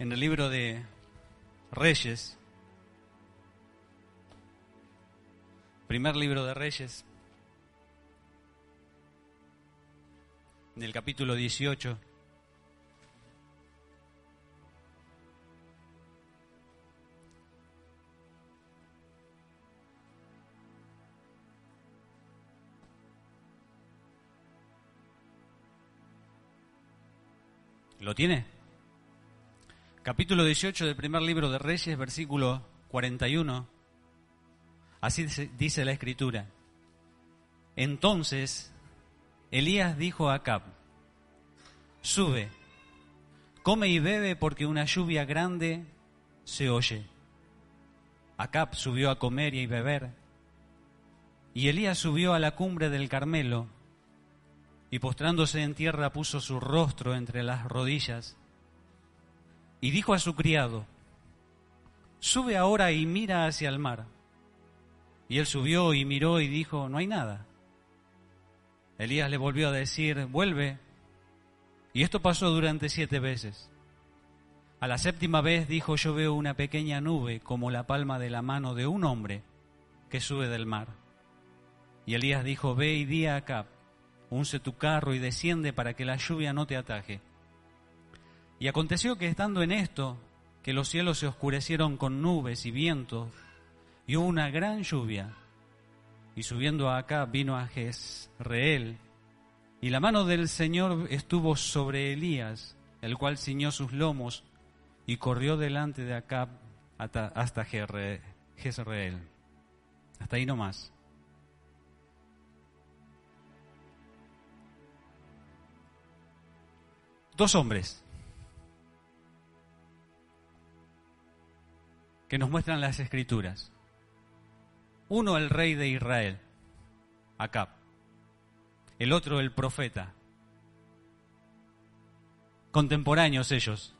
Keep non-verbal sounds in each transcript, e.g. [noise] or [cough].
en el libro de Reyes, primer libro de Reyes, en el capítulo 18. ¿Lo tiene? Capítulo 18 del primer libro de Reyes, versículo 41. Así dice la escritura. Entonces Elías dijo a Acab, sube, come y bebe porque una lluvia grande se oye. Acab subió a comer y beber, y Elías subió a la cumbre del Carmelo y postrándose en tierra puso su rostro entre las rodillas y dijo a su criado, sube ahora y mira hacia el mar. Y él subió y miró y dijo, no hay nada. Elías le volvió a decir, vuelve. Y esto pasó durante siete veces. A la séptima vez dijo, yo veo una pequeña nube como la palma de la mano de un hombre que sube del mar. Y Elías dijo, ve y di a Acab, unce tu carro y desciende para que la lluvia no te ataje. Y aconteció que estando en esto, que los cielos se oscurecieron con nubes y vientos, y hubo una gran lluvia. Y subiendo acá vino a Jezreel, y la mano del Señor estuvo sobre Elías, el cual ciñó sus lomos y corrió delante de acá hasta Jezreel. Hasta ahí nomás. dos hombres que nos muestran las escrituras. Uno el rey de Israel, Acab. El otro el profeta. Contemporáneos ellos.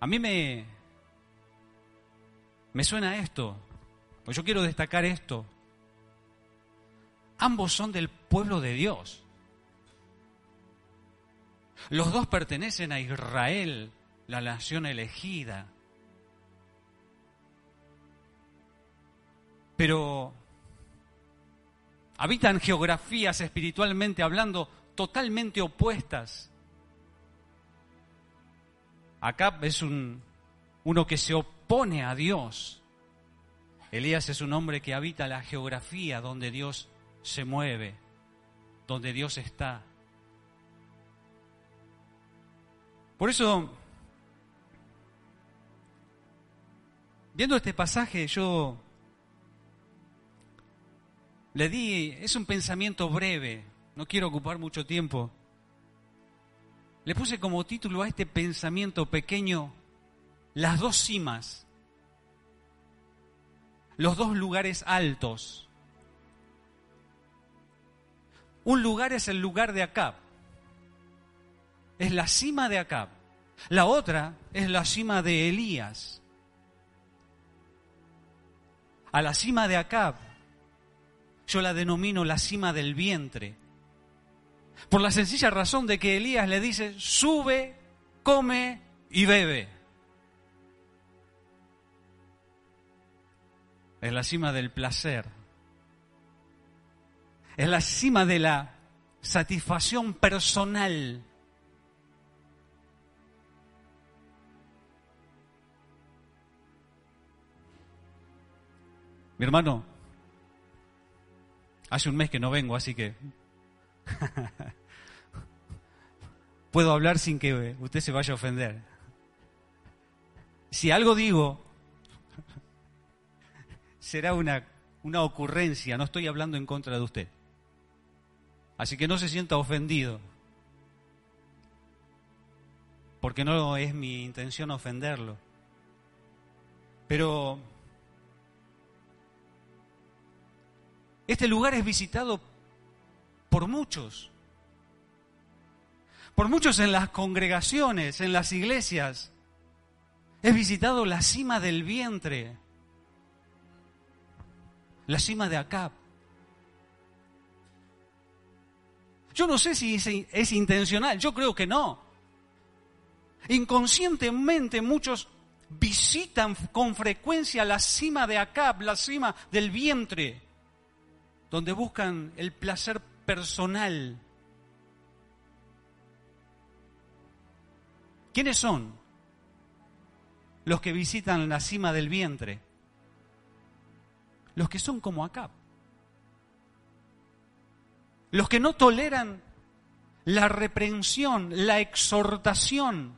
A mí me, me suena esto, pues yo quiero destacar esto. Ambos son del pueblo de Dios. Los dos pertenecen a Israel, la nación elegida. Pero habitan geografías espiritualmente hablando totalmente opuestas. Acá es un, uno que se opone a Dios. Elías es un hombre que habita la geografía donde Dios se mueve, donde Dios está. Por eso, viendo este pasaje, yo le di, es un pensamiento breve, no quiero ocupar mucho tiempo. Le puse como título a este pensamiento pequeño las dos cimas, los dos lugares altos. Un lugar es el lugar de Acab. Es la cima de Acab. La otra es la cima de Elías. A la cima de Acab yo la denomino la cima del vientre. Por la sencilla razón de que Elías le dice, sube, come y bebe. Es la cima del placer es la cima de la satisfacción personal. Mi hermano, hace un mes que no vengo, así que [laughs] puedo hablar sin que usted se vaya a ofender. Si algo digo, [laughs] será una, una ocurrencia, no estoy hablando en contra de usted. Así que no se sienta ofendido, porque no es mi intención ofenderlo. Pero este lugar es visitado por muchos, por muchos en las congregaciones, en las iglesias. Es visitado la cima del vientre, la cima de Acap. Yo no sé si es, intencional, yo creo que no. Inconscientemente muchos visitan con frecuencia la cima de Acab, la cima del vientre, donde buscan el placer personal. ¿Quiénes son los que visitan la cima del vientre? Los que son como Acab. Los que no toleran la reprensión, la exhortación.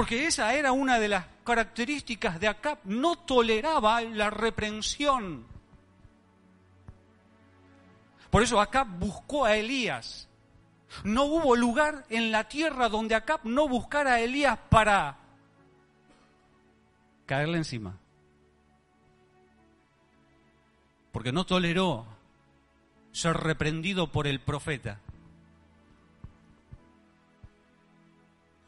Porque esa era una de las características de Acab. No toleraba la reprensión. Por eso Acab buscó a Elías. No hubo lugar en la tierra donde Acab no buscara a Elías para caerle encima porque no toleró ser reprendido por el profeta.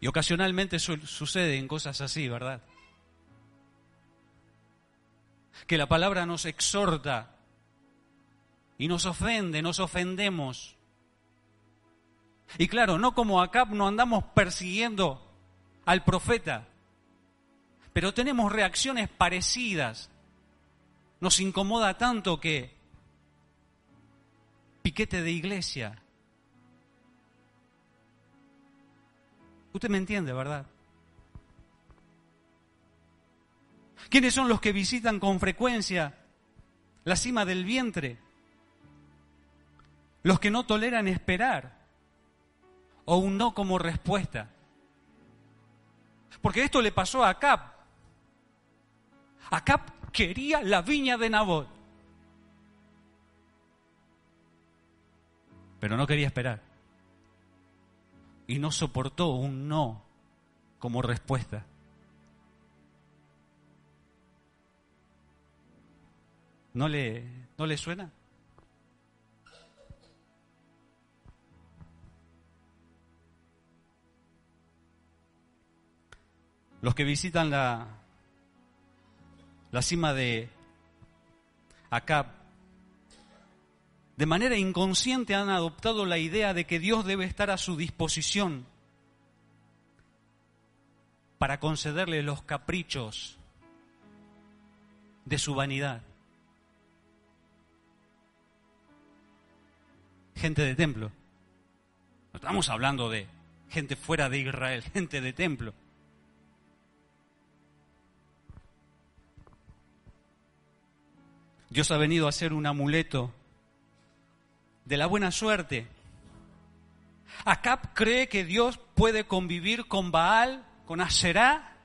Y ocasionalmente suceden cosas así, ¿verdad? Que la palabra nos exhorta y nos ofende, nos ofendemos. Y claro, no como acá no andamos persiguiendo al profeta, pero tenemos reacciones parecidas nos incomoda tanto que piquete de iglesia. Usted me entiende, ¿verdad? ¿Quiénes son los que visitan con frecuencia la cima del vientre? Los que no toleran esperar o un no como respuesta. Porque esto le pasó a Cap. A Cap quería la viña de Nabot. Pero no quería esperar. Y no soportó un no como respuesta. ¿No le, ¿No le suena? Los que visitan la, la cima de Acab, de manera inconsciente han adoptado la idea de que Dios debe estar a su disposición para concederle los caprichos de su vanidad. Gente de templo. No estamos hablando de gente fuera de Israel, [laughs] gente de templo. Dios ha venido a ser un amuleto de la buena suerte. Acab cree que Dios puede convivir con Baal, con Asherá.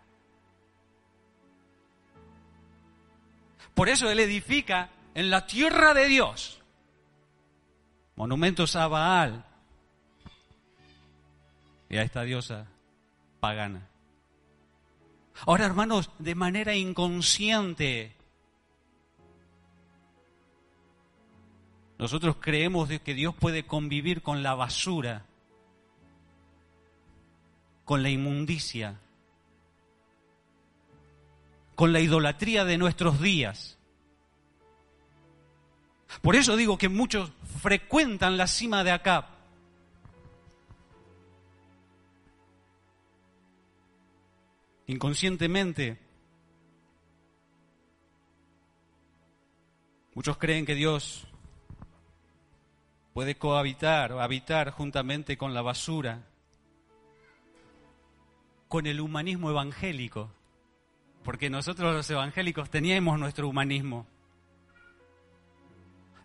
Por eso él edifica en la tierra de Dios monumentos a Baal y a esta diosa pagana. Ahora, hermanos, de manera inconsciente, Nosotros creemos que Dios puede convivir con la basura, con la inmundicia, con la idolatría de nuestros días. Por eso digo que muchos frecuentan la cima de acá. Inconscientemente, muchos creen que Dios puede cohabitar o habitar juntamente con la basura, con el humanismo evangélico, porque nosotros los evangélicos teníamos nuestro humanismo,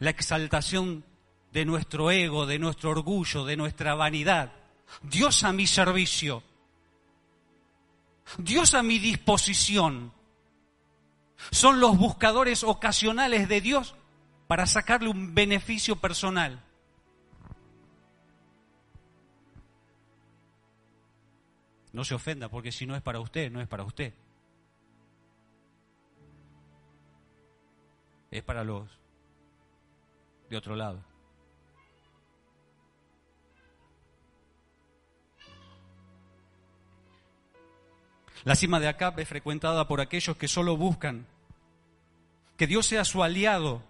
la exaltación de nuestro ego, de nuestro orgullo, de nuestra vanidad. Dios a mi servicio, Dios a mi disposición. Son los buscadores ocasionales de Dios para sacarle un beneficio personal. No se ofenda, porque si no es para usted, no es para usted. Es para los de otro lado. La cima de Acap es frecuentada por aquellos que solo buscan que Dios sea su aliado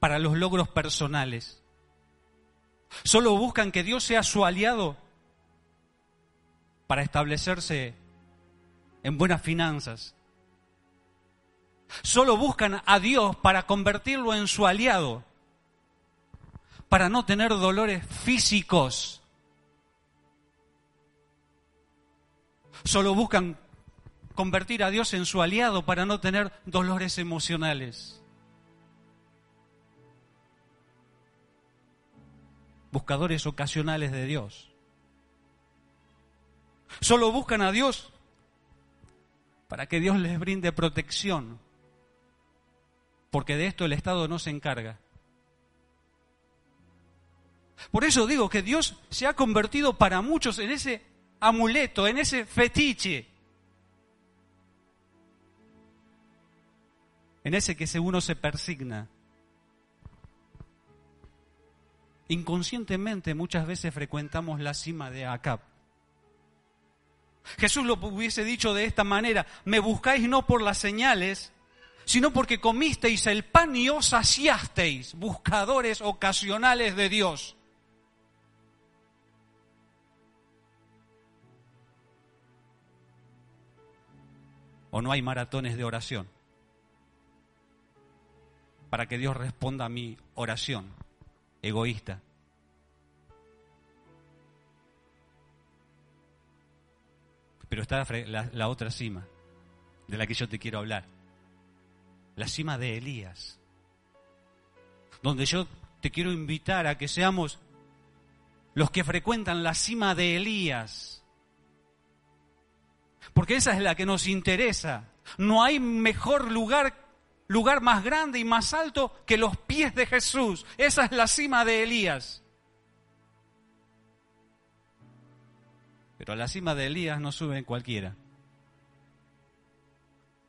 para los logros personales. Solo buscan que Dios sea su aliado para establecerse en buenas finanzas. Solo buscan a Dios para convertirlo en su aliado, para no tener dolores físicos. Solo buscan convertir a Dios en su aliado para no tener dolores emocionales. Buscadores ocasionales de Dios. Solo buscan a Dios para que Dios les brinde protección, porque de esto el Estado no se encarga. Por eso digo que Dios se ha convertido para muchos en ese amuleto, en ese fetiche, en ese que uno se persigna. Inconscientemente muchas veces frecuentamos la cima de Acap. Jesús lo hubiese dicho de esta manera, me buscáis no por las señales, sino porque comisteis el pan y os saciasteis, buscadores ocasionales de Dios. ¿O no hay maratones de oración? Para que Dios responda a mi oración egoísta. Pero está la, otra cima, de la que yo te quiero hablar. La cima de Elías. Donde yo te quiero invitar a que seamos los que frecuentan la cima de Elías. Porque esa es la que nos interesa. No hay mejor lugar, lugar más grande y más alto que los pies de Jesús. Esa es la cima de Elías. Pero a la cima de Elías no suben cualquiera.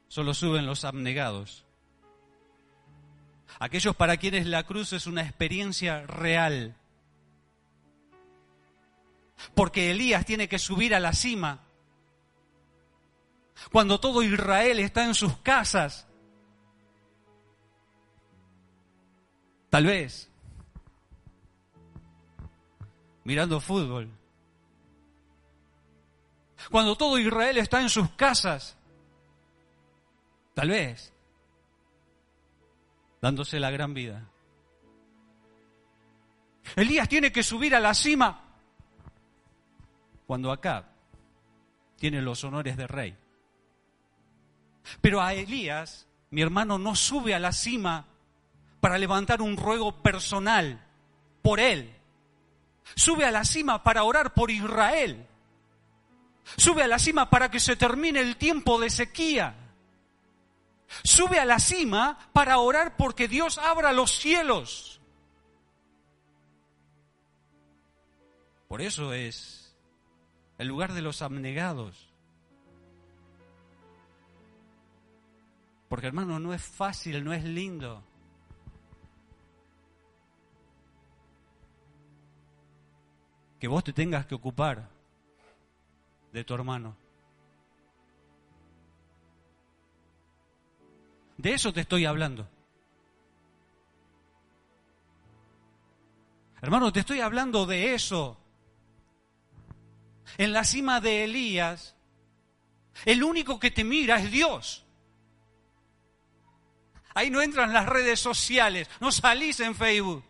Solo suben los abnegados. Aquellos para quienes la cruz es una experiencia real. Porque Elías tiene que subir a la cima. Cuando todo Israel está en sus casas. Tal vez. Mirando fútbol cuando todo Israel está en sus casas. Tal vez. Dándose la gran vida. Elías tiene que subir a la cima cuando acá tiene los honores de rey. Pero a Elías, mi hermano, no sube a la cima para levantar un ruego personal por él. Sube a la cima para orar por Israel. Sube a la cima para que se termine el tiempo de sequía. Sube a la cima para orar porque Dios abra los cielos. Por eso es el lugar de los abnegados. Porque hermano, no es fácil, no es lindo. Que vos te tengas que ocupar de tu hermano. De eso te estoy hablando. Hermano, te estoy hablando de eso. En la cima de Elías, el único que te mira es Dios. Ahí no entran las redes sociales, no salís en Facebook.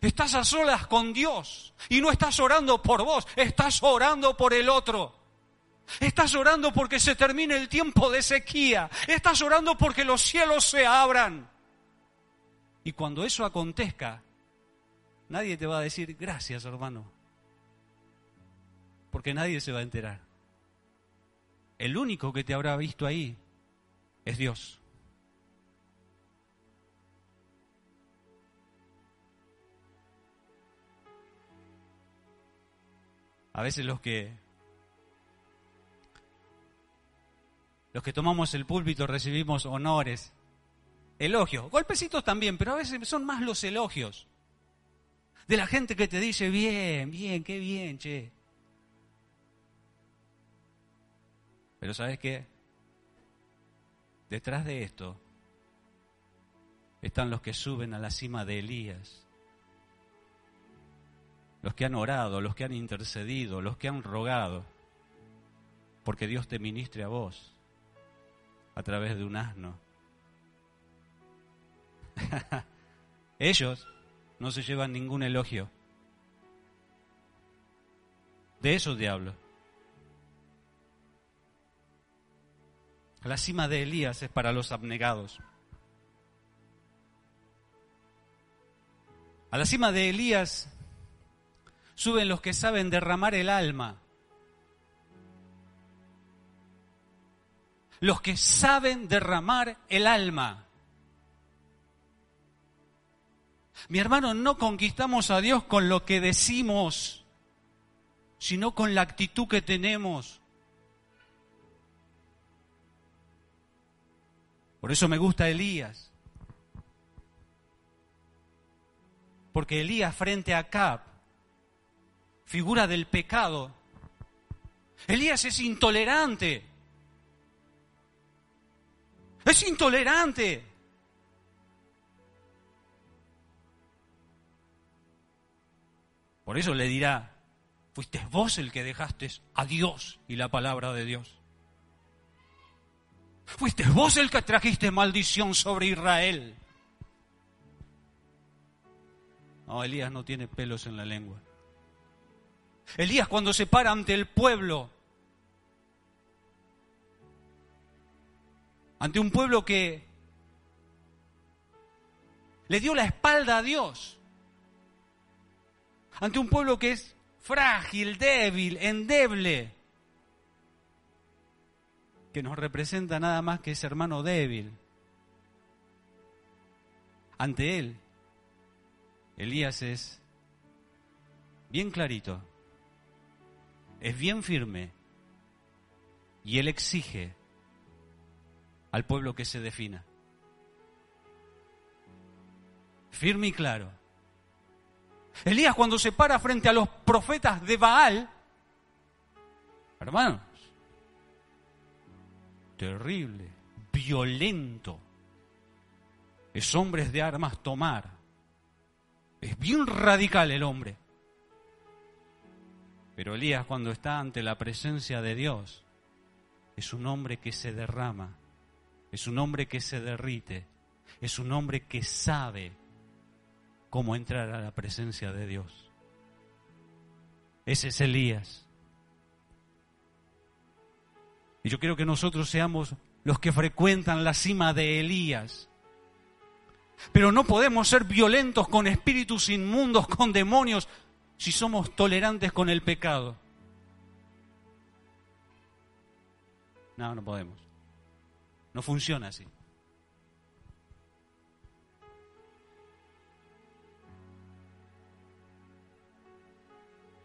Estás a solas con Dios y no estás orando por vos, estás orando por el otro. Estás orando porque se termine el tiempo de sequía. Estás orando porque los cielos se abran. Y cuando eso acontezca, nadie te va a decir gracias, hermano. Porque nadie se va a enterar. El único que te habrá visto ahí es Dios. A veces los que los que tomamos el púlpito recibimos honores, elogios, golpecitos también, pero a veces son más los elogios de la gente que te dice, bien, bien, qué bien, che. Pero ¿sabes qué? Detrás de esto están los que suben a la cima de Elías, los que han orado, los que han intercedido, los que han rogado, porque Dios te ministre a vos a través de un asno. [laughs] Ellos no se llevan ningún elogio. De eso te hablo. La cima de Elías es para los abnegados. A la cima de Elías suben los que saben derramar el alma. Los que saben derramar el alma. Mi hermano, no conquistamos a Dios con lo que decimos, sino con la actitud que tenemos. Por eso me gusta Elías. Porque Elías frente a Cap, figura del pecado. Elías es intolerante. Es intolerante. Por eso le dirá, fuiste vos el que dejaste a Dios y la palabra de Dios. Fuiste vos el que trajiste maldición sobre Israel. No, Elías no tiene pelos en la lengua. Elías cuando se para ante el pueblo, ante un pueblo que le dio la espalda a Dios, ante un pueblo que es frágil, débil, endeble, que nos representa nada más que ese hermano débil. Ante él, Elías es bien clarito, es bien firme y él exige al pueblo que se defina. Firme y claro. Elías cuando se para frente a los profetas de Baal, hermanos, terrible, violento, es hombres de armas tomar, es bien radical el hombre. Pero Elías cuando está ante la presencia de Dios, es un hombre que se derrama, es un hombre que se derrite, es un hombre que sabe cómo entrar a la presencia de Dios. Ese es Elías. Y yo quiero que nosotros seamos los que frecuentan la cima de Elías. Pero no podemos ser violentos con espíritus inmundos, con demonios, si somos tolerantes con el pecado. No, no podemos. No funciona así.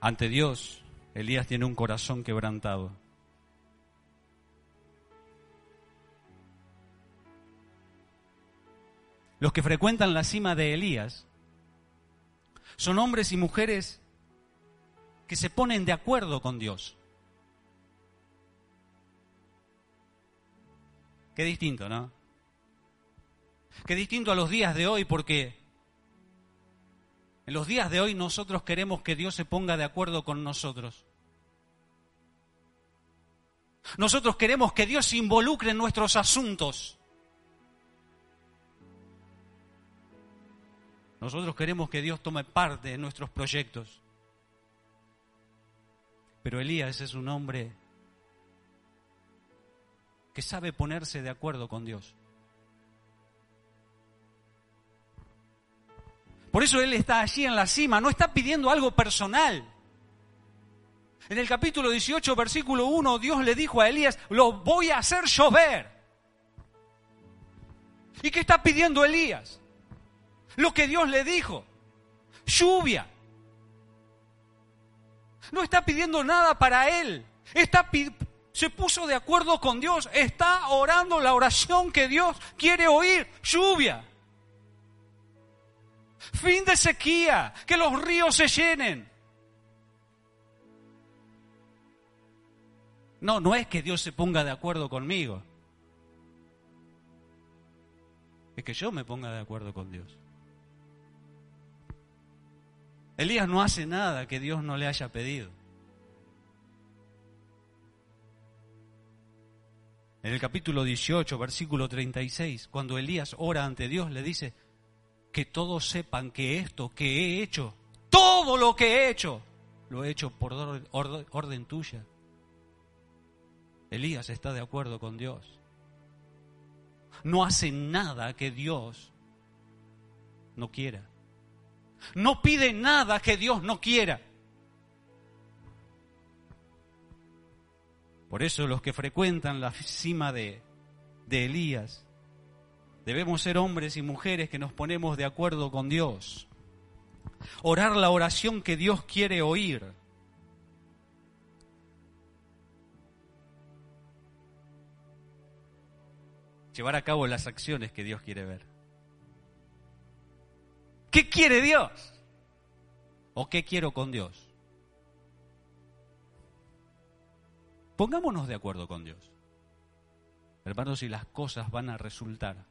Ante Dios, Elías tiene un corazón quebrantado. Los que frecuentan la cima de Elías son hombres y mujeres que se ponen de acuerdo con Dios. Qué distinto, ¿no? Qué distinto a los días de hoy porque en los días de hoy nosotros queremos que Dios se ponga de acuerdo con nosotros. Nosotros queremos que Dios se involucre en nuestros asuntos. Nosotros queremos que Dios tome parte en nuestros proyectos. Pero Elías es un hombre que sabe ponerse de acuerdo con Dios. Por eso Él está allí en la cima, no está pidiendo algo personal. En el capítulo 18, versículo 1, Dios le dijo a Elías, lo voy a hacer llover. ¿Y qué está pidiendo Elías? Lo que Dios le dijo, lluvia. No está pidiendo nada para él, está se puso de acuerdo con Dios, está orando la oración que Dios quiere oír, lluvia. Fin de sequía, que los ríos se llenen. No, no es que Dios se ponga de acuerdo conmigo. es que yo me ponga de acuerdo con Dios. Elías no hace nada que Dios no le haya pedido. En el capítulo 18, versículo 36, cuando Elías ora ante Dios, le dice, que todos sepan que esto que he hecho, todo lo que he hecho, lo he hecho por orden, tuya. Elías está de acuerdo con Dios. No hace nada que Dios no quiera. No pide nada que Dios no quiera. Por eso los que frecuentan la cima de, de Elías, debemos ser hombres y mujeres que nos ponemos de acuerdo con Dios. Orar la oración que Dios quiere oír. Llevar a cabo las acciones que Dios quiere ver. ¿Qué quiere Dios? ¿O qué quiero con Dios? Pongámonos de acuerdo con Dios. Hermanos, y las cosas van a resultar.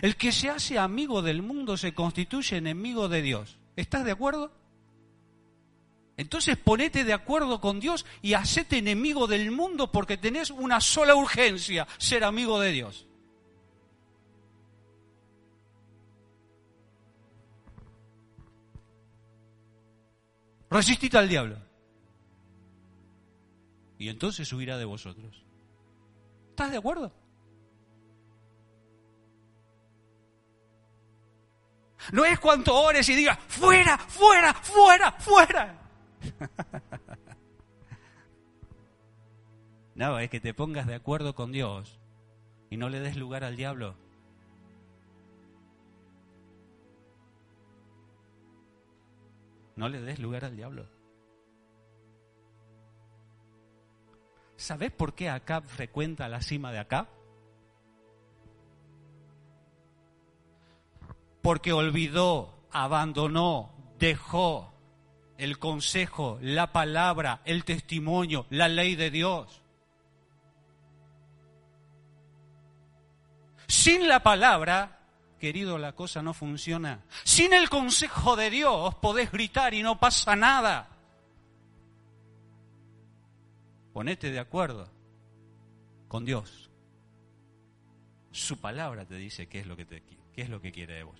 El que se hace amigo del mundo se constituye enemigo de Dios. ¿Estás de acuerdo? Entonces ponete de acuerdo con Dios y hacete enemigo del mundo porque tenés una sola urgencia, ser amigo de Dios. Resistite al diablo y entonces huirá de vosotros. ¿Estás de acuerdo? No es cuanto ores y digas, fuera, fuera, fuera, fuera. [laughs] no, es que te pongas de acuerdo con Dios y no le des lugar al diablo. No le des lugar al diablo. ¿Sabes por qué Acab frecuenta la cima de Acab? Porque olvidó, abandonó, dejó el consejo, la palabra, el testimonio, la ley de Dios. Sin la palabra, querido, la cosa no funciona. Sin el consejo de Dios podés gritar y no pasa nada. Ponete de acuerdo con Dios. Su palabra te dice qué es lo que, te, qué es lo que quiere de vos.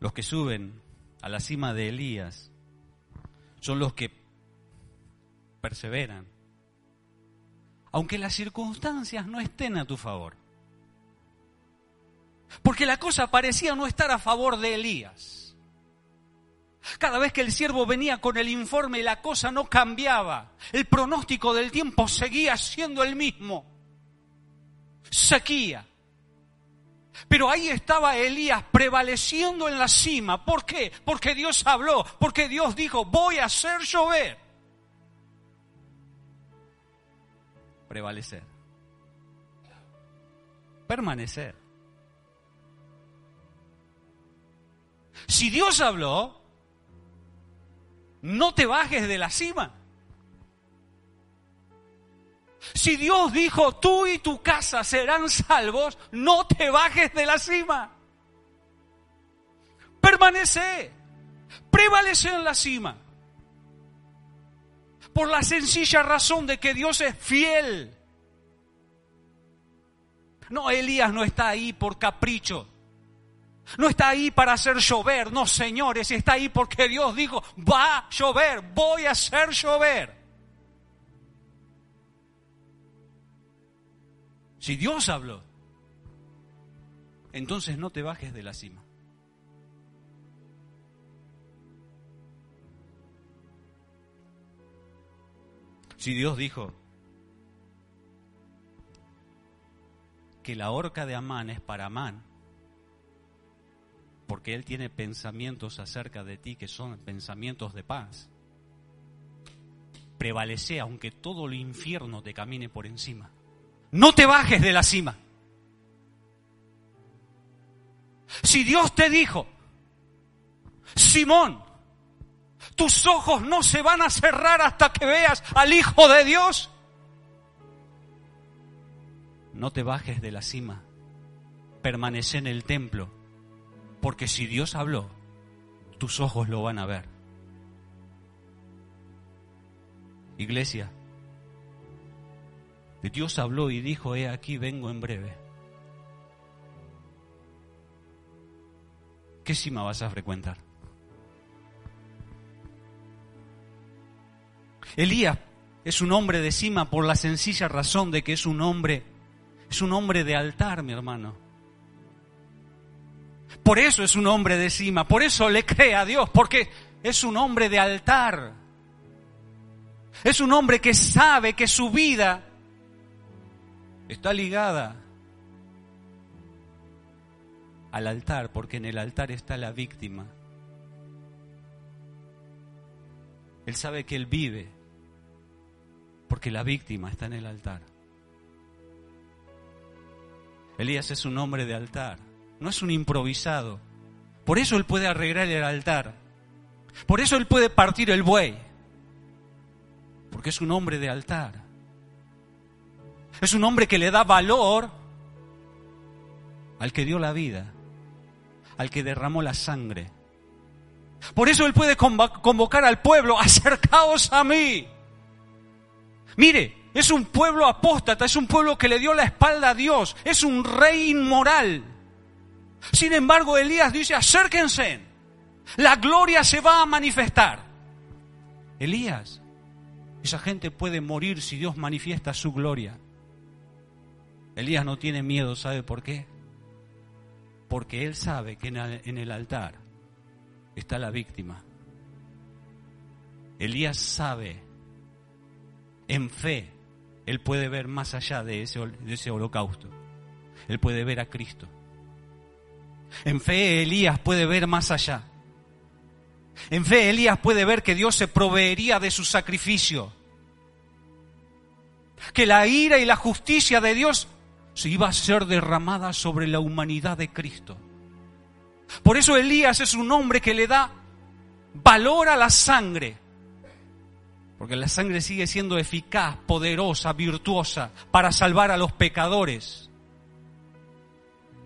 Los que suben a la cima de Elías son los que perseveran, aunque las circunstancias no estén a tu favor. Porque la cosa parecía no estar a favor de Elías. Cada vez que el siervo venía con el informe, la cosa no cambiaba. El pronóstico del tiempo seguía siendo el mismo. Sequía. Pero ahí estaba Elías prevaleciendo en la cima. ¿Por qué? Porque Dios habló, porque Dios dijo, voy a hacer llover. Prevalecer. Permanecer. Si Dios habló, no te bajes de la cima. Si Dios dijo, tú y tu casa serán salvos, no te bajes de la cima. Permanece, prevalece en la cima. Por la sencilla razón de que Dios es fiel. No, Elías no está ahí por capricho. No está ahí para hacer llover, no señores, está ahí porque Dios dijo, va a llover, voy a hacer llover. Si Dios habló, entonces no te bajes de la cima. Si Dios dijo que la horca de Amán es para Amán, porque Él tiene pensamientos acerca de ti que son pensamientos de paz. Prevalece aunque todo el infierno te camine por encima. No te bajes de la cima. Si Dios te dijo, Simón, tus ojos no se van a cerrar hasta que veas al Hijo de Dios. No te bajes de la cima, permanece en el templo, porque si Dios habló, tus ojos lo van a ver. Iglesia, Dios habló y dijo, he aquí vengo en breve. ¿Qué cima vas a frecuentar? Elías es un hombre de cima por la sencilla razón de que es un hombre, es un hombre de altar, mi hermano. Por eso es un hombre de cima, por eso le cree a Dios, porque es un hombre de altar. Es un hombre que sabe que su vida está ligada al altar, porque en el altar está la víctima. Él sabe que él vive, porque la víctima está en el altar. Elías es un hombre de altar, no es un improvisado. Por eso él puede arreglar el altar. Por eso él puede partir el buey. Porque es un hombre de altar. Es un hombre que le da valor al que dio la vida al que derramó la sangre. Por eso Él puede convocar al pueblo, [laughs] acercaos a mí. Mire, es un pueblo apóstata, es un pueblo que le dio la espalda a Dios, es un rey inmoral. Sin embargo, Elías dice, acérquense, la gloria se va a manifestar. Elías, esa gente puede morir si Dios manifiesta su gloria. Elías no tiene miedo, ¿sabe por qué? porque él sabe que en el altar está la víctima. Elías sabe, en fe, él puede ver más allá de ese, holocausto. Él puede ver a Cristo. En fe Elías puede ver más allá. En fe Elías puede ver que Dios se proveería de su sacrificio. Que la ira y la justicia de Dios se iba a ser derramada sobre la humanidad de Cristo. Por eso Elías es un hombre que le da valor a la sangre, porque la sangre sigue siendo eficaz, poderosa, virtuosa para salvar a los pecadores.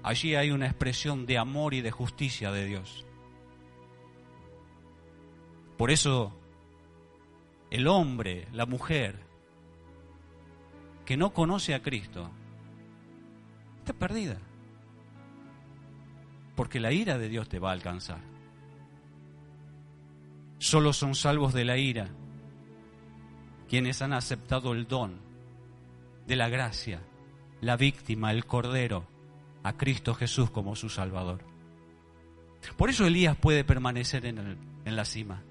Allí hay una expresión de amor y de justicia de Dios. Por eso el hombre, la mujer, que no conoce a Cristo, perdida. Porque la ira de Dios te va a alcanzar. Solo son salvos de la ira quienes han aceptado el don de la gracia, la víctima, el cordero, a Cristo Jesús como su Salvador. Por eso Elías puede permanecer en, la cima,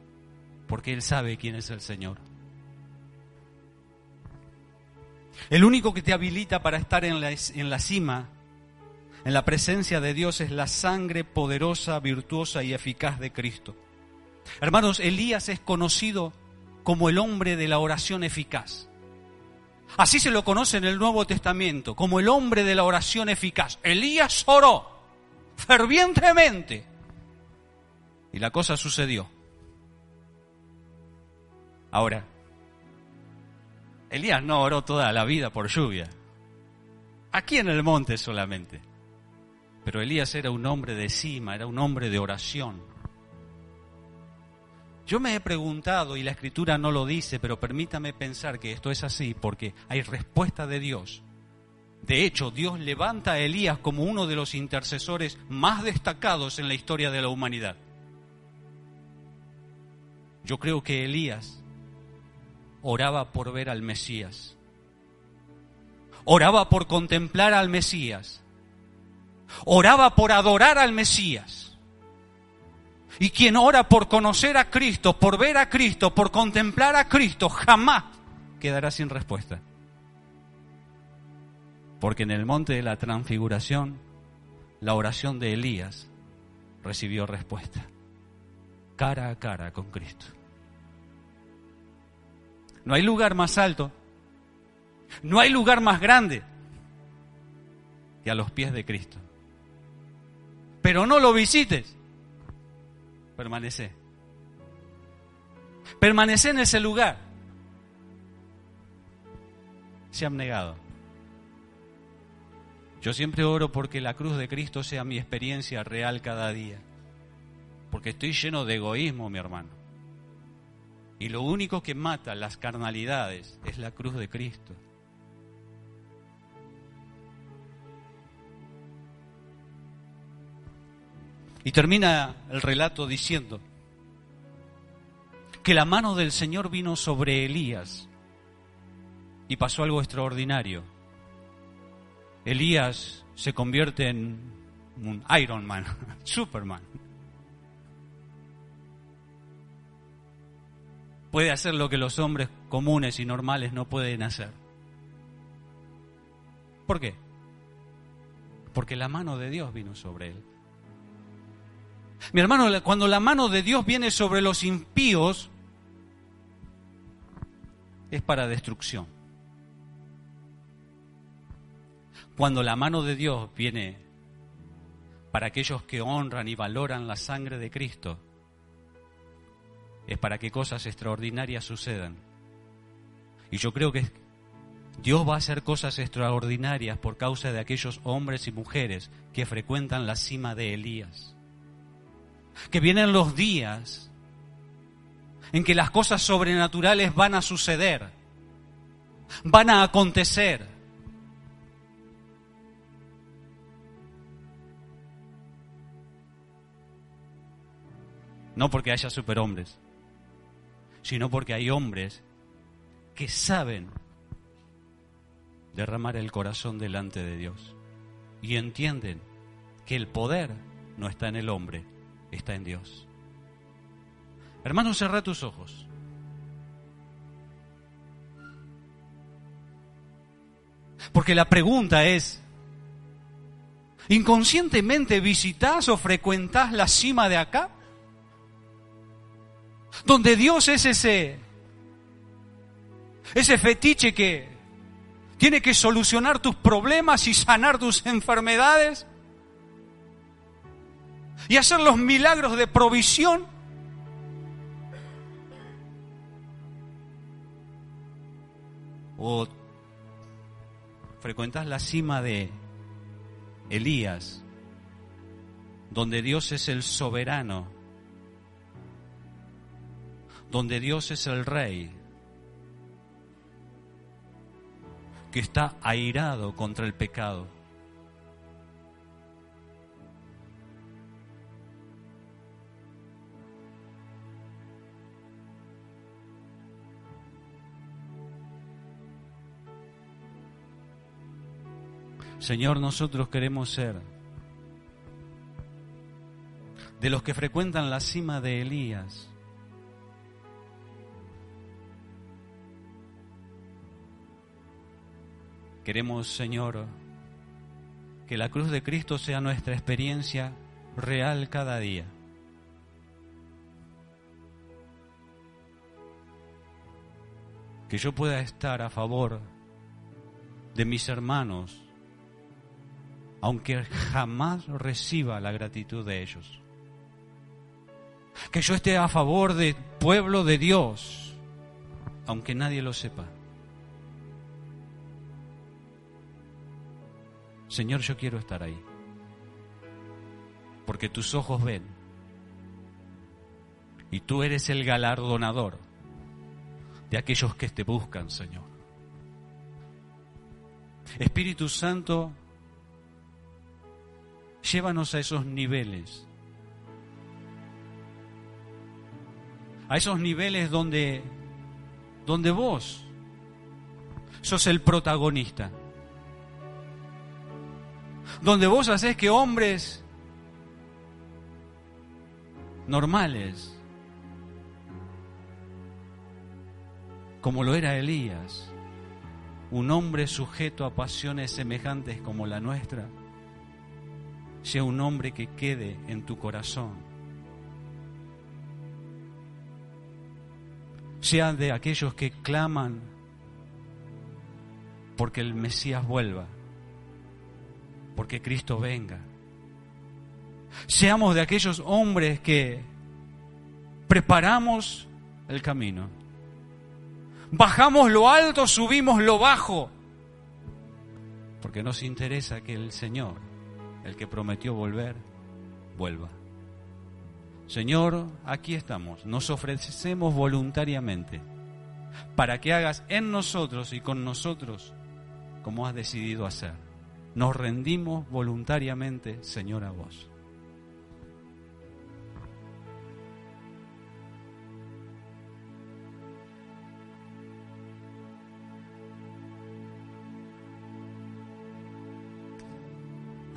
porque él sabe quién es el Señor. El único que te habilita para estar en la, en la cima, en la presencia de Dios, es la sangre poderosa, virtuosa y eficaz de Cristo. Hermanos, Elías es conocido como el hombre de la oración eficaz. Así se lo conoce en el Nuevo Testamento, como el hombre de la oración eficaz. Elías oró fervientemente y la cosa sucedió. Ahora, Elías no oró toda la vida por lluvia. Aquí en el monte solamente. Pero Elías era un hombre de cima, era un hombre de oración. Yo me he preguntado, y la escritura no lo dice, pero permítame pensar que esto es así, porque hay respuesta de Dios. De hecho, Dios levanta a Elías como uno de los intercesores más destacados en la historia de la humanidad. Yo creo que Elías oraba por ver al Mesías. Oraba por contemplar al Mesías. Oraba por adorar al Mesías. Y quien ora por conocer a Cristo, por ver a Cristo, por contemplar a Cristo, jamás quedará sin respuesta. Porque en el monte de la transfiguración, la oración de Elías recibió respuesta. Cara a cara con Cristo. No hay lugar más alto, no hay lugar más grande que a los pies de Cristo. Pero no lo visites, permanece. Permanece en ese lugar. Se han negado. Yo siempre oro porque la cruz de Cristo sea mi experiencia real cada día. Porque estoy lleno de egoísmo, mi hermano. Y lo único que mata las carnalidades es la cruz de Cristo. Y termina el relato diciendo que la mano del Señor vino sobre Elías y pasó algo extraordinario. Elías se convierte en un Iron Man, [laughs] Superman. Puede hacer lo que los hombres comunes y normales no pueden hacer. ¿Por qué? Porque la mano de Dios vino sobre él. Mi hermano, cuando la mano de Dios viene sobre los impíos, es para destrucción. Cuando la mano de Dios viene para aquellos que honran y valoran la sangre de Cristo, es para que cosas extraordinarias sucedan. Y yo creo que Dios va a hacer cosas extraordinarias por causa de aquellos hombres y mujeres que frecuentan la cima de Elías que vienen los días en que las cosas sobrenaturales van a suceder, van a acontecer. No porque haya superhombres, sino porque hay hombres que saben derramar el corazón delante de Dios y entienden que el poder no está en el hombre, está en Dios. Hermano, cerra tus ojos. Porque la pregunta es, ¿inconscientemente visitas o frecuentas la cima de acá? Donde Dios es ese, ese fetiche que tiene que solucionar tus problemas y sanar tus enfermedades y hacer los milagros de provisión. O frecuentas la cima de Elías, donde Dios es el soberano, donde Dios es el rey, que está airado contra el pecado. Señor, nosotros queremos ser de los que frecuentan la cima de Elías. Queremos, Señor, que la cruz de Cristo sea nuestra experiencia real cada día. Que yo pueda estar a favor de mis hermanos aunque jamás reciba la gratitud de ellos. Que yo esté a favor del pueblo de Dios, aunque nadie lo sepa. Señor, yo quiero estar ahí, porque tus ojos ven y tú eres el galardonador de aquellos que te buscan, Señor. Espíritu Santo, Llévanos a esos niveles. A esos niveles donde, donde vos sos el protagonista. Donde vos haces que hombres normales, como lo era Elías, un hombre sujeto a pasiones semejantes como la nuestra, sea un hombre que quede en tu corazón. Sea de aquellos que claman porque el Mesías vuelva, porque Cristo venga. Seamos de aquellos hombres que preparamos el camino. Bajamos lo alto, subimos lo bajo. Porque nos interesa que el Señor, el que prometió volver, vuelva. Señor, aquí estamos, nos ofrecemos voluntariamente para que hagas en nosotros y con nosotros como has decidido hacer. Nos rendimos voluntariamente, Señor, a vos.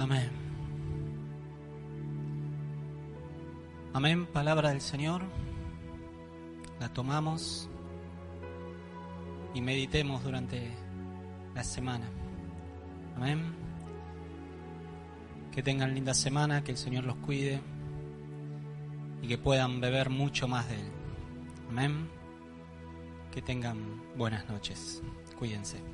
Amén. Amén, palabra del Señor. La tomamos y meditemos durante la semana. Amén. Que tengan linda semana, que el Señor los cuide y que puedan beber mucho más de Él. Amén. Que tengan buenas noches. Cuídense.